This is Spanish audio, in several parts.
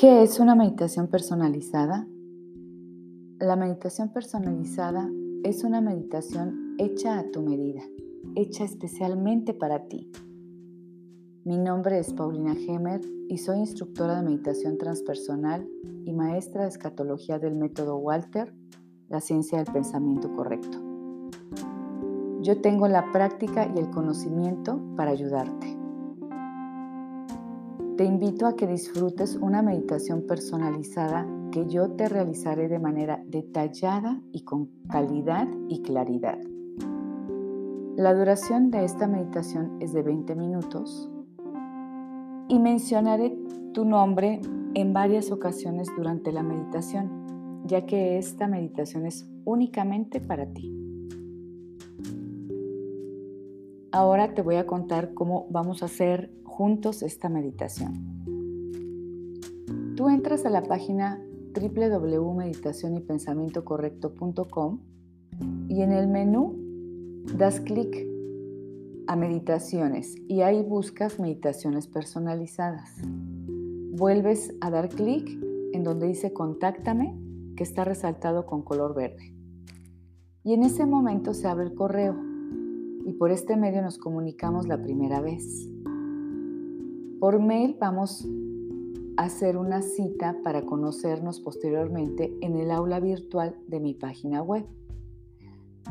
¿Qué es una meditación personalizada? La meditación personalizada es una meditación hecha a tu medida, hecha especialmente para ti. Mi nombre es Paulina Hemer y soy instructora de meditación transpersonal y maestra de escatología del método Walter, la ciencia del pensamiento correcto. Yo tengo la práctica y el conocimiento para ayudarte. Te invito a que disfrutes una meditación personalizada que yo te realizaré de manera detallada y con calidad y claridad. La duración de esta meditación es de 20 minutos y mencionaré tu nombre en varias ocasiones durante la meditación, ya que esta meditación es únicamente para ti. Ahora te voy a contar cómo vamos a hacer juntos esta meditación. Tú entras a la página www.meditacionypensamientocorrecto.com y en el menú das clic a meditaciones y ahí buscas meditaciones personalizadas. Vuelves a dar clic en donde dice contáctame que está resaltado con color verde. Y en ese momento se abre el correo y por este medio nos comunicamos la primera vez. Por mail vamos a hacer una cita para conocernos posteriormente en el aula virtual de mi página web.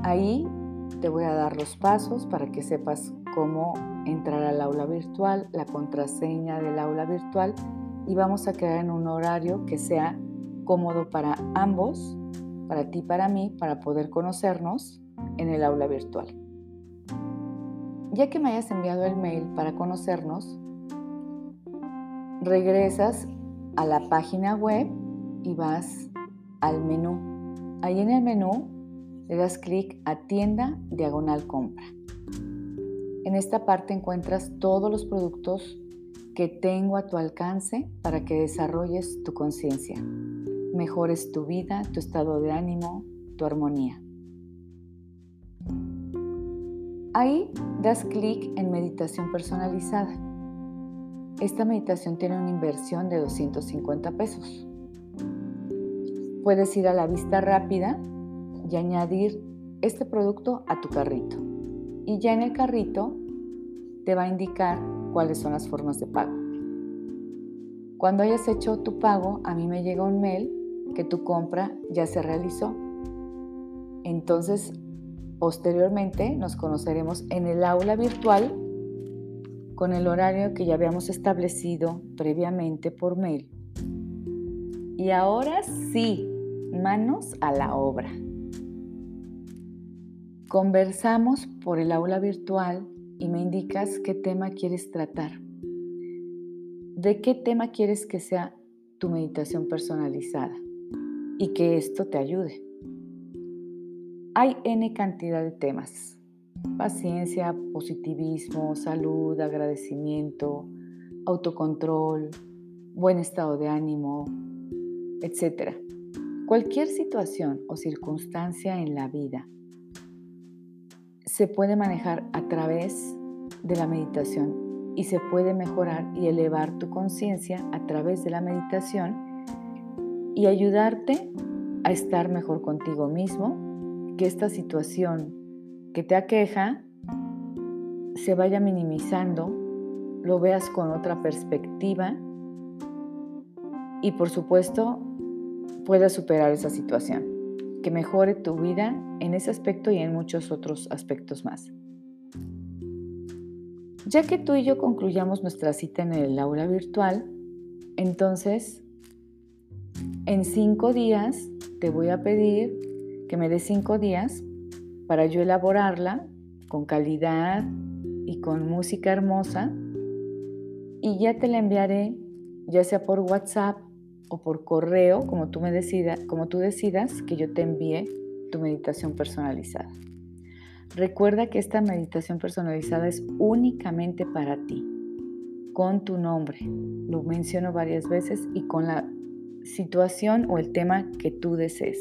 Ahí te voy a dar los pasos para que sepas cómo entrar al aula virtual, la contraseña del aula virtual y vamos a quedar en un horario que sea cómodo para ambos, para ti y para mí, para poder conocernos en el aula virtual. Ya que me hayas enviado el mail para conocernos, regresas a la página web y vas al menú. Ahí en el menú le das clic a tienda diagonal compra. En esta parte encuentras todos los productos que tengo a tu alcance para que desarrolles tu conciencia, mejores tu vida, tu estado de ánimo, tu armonía. Ahí das clic en meditación personalizada esta meditación tiene una inversión de 250 pesos. Puedes ir a la vista rápida y añadir este producto a tu carrito. Y ya en el carrito te va a indicar cuáles son las formas de pago. Cuando hayas hecho tu pago, a mí me llega un mail que tu compra ya se realizó. Entonces, posteriormente nos conoceremos en el aula virtual con el horario que ya habíamos establecido previamente por mail. Y ahora sí, manos a la obra. Conversamos por el aula virtual y me indicas qué tema quieres tratar. ¿De qué tema quieres que sea tu meditación personalizada? Y que esto te ayude. Hay N cantidad de temas paciencia, positivismo, salud, agradecimiento, autocontrol, buen estado de ánimo, etc. Cualquier situación o circunstancia en la vida se puede manejar a través de la meditación y se puede mejorar y elevar tu conciencia a través de la meditación y ayudarte a estar mejor contigo mismo, que esta situación que te aqueja se vaya minimizando, lo veas con otra perspectiva y por supuesto puedas superar esa situación, que mejore tu vida en ese aspecto y en muchos otros aspectos más. Ya que tú y yo concluyamos nuestra cita en el aula virtual, entonces en cinco días te voy a pedir que me des cinco días para yo elaborarla con calidad y con música hermosa y ya te la enviaré ya sea por WhatsApp o por correo, como tú me decidas, como tú decidas que yo te envíe tu meditación personalizada. Recuerda que esta meditación personalizada es únicamente para ti, con tu nombre. Lo menciono varias veces y con la situación o el tema que tú desees.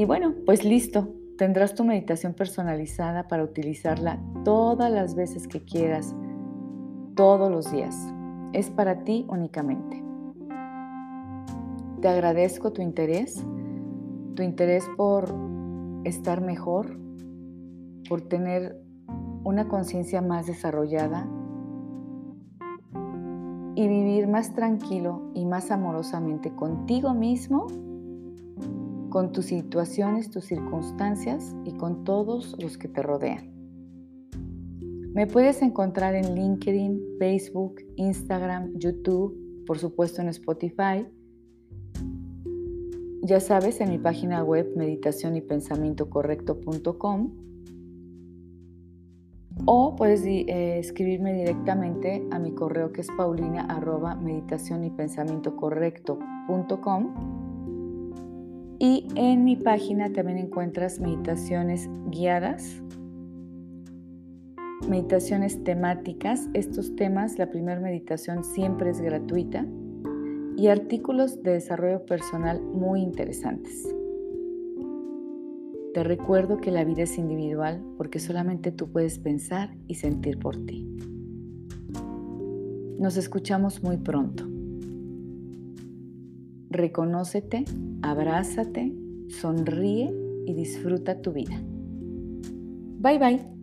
Y bueno, pues listo, tendrás tu meditación personalizada para utilizarla todas las veces que quieras, todos los días. es para ti únicamente. Te agradezco tu interés, tu interés por estar mejor, por tener una conciencia más desarrollada y vivir más tranquilo y más amorosamente contigo mismo, con tus situaciones, tus circunstancias y con todos los que te rodean. Me puedes encontrar en LinkedIn, Facebook, Instagram, YouTube, por supuesto en Spotify. Ya sabes, en mi página web meditación y pensamiento correcto.com o puedes eh, escribirme directamente a mi correo que es paulina arroba meditación y y en mi página también encuentras meditaciones guiadas meditaciones temáticas. Estos temas, la primera meditación siempre es gratuita y artículos de desarrollo personal muy interesantes. Te recuerdo que la vida es individual porque solamente tú puedes pensar y sentir por ti. Nos escuchamos muy pronto. Reconócete, abrázate, sonríe y disfruta tu vida. Bye bye.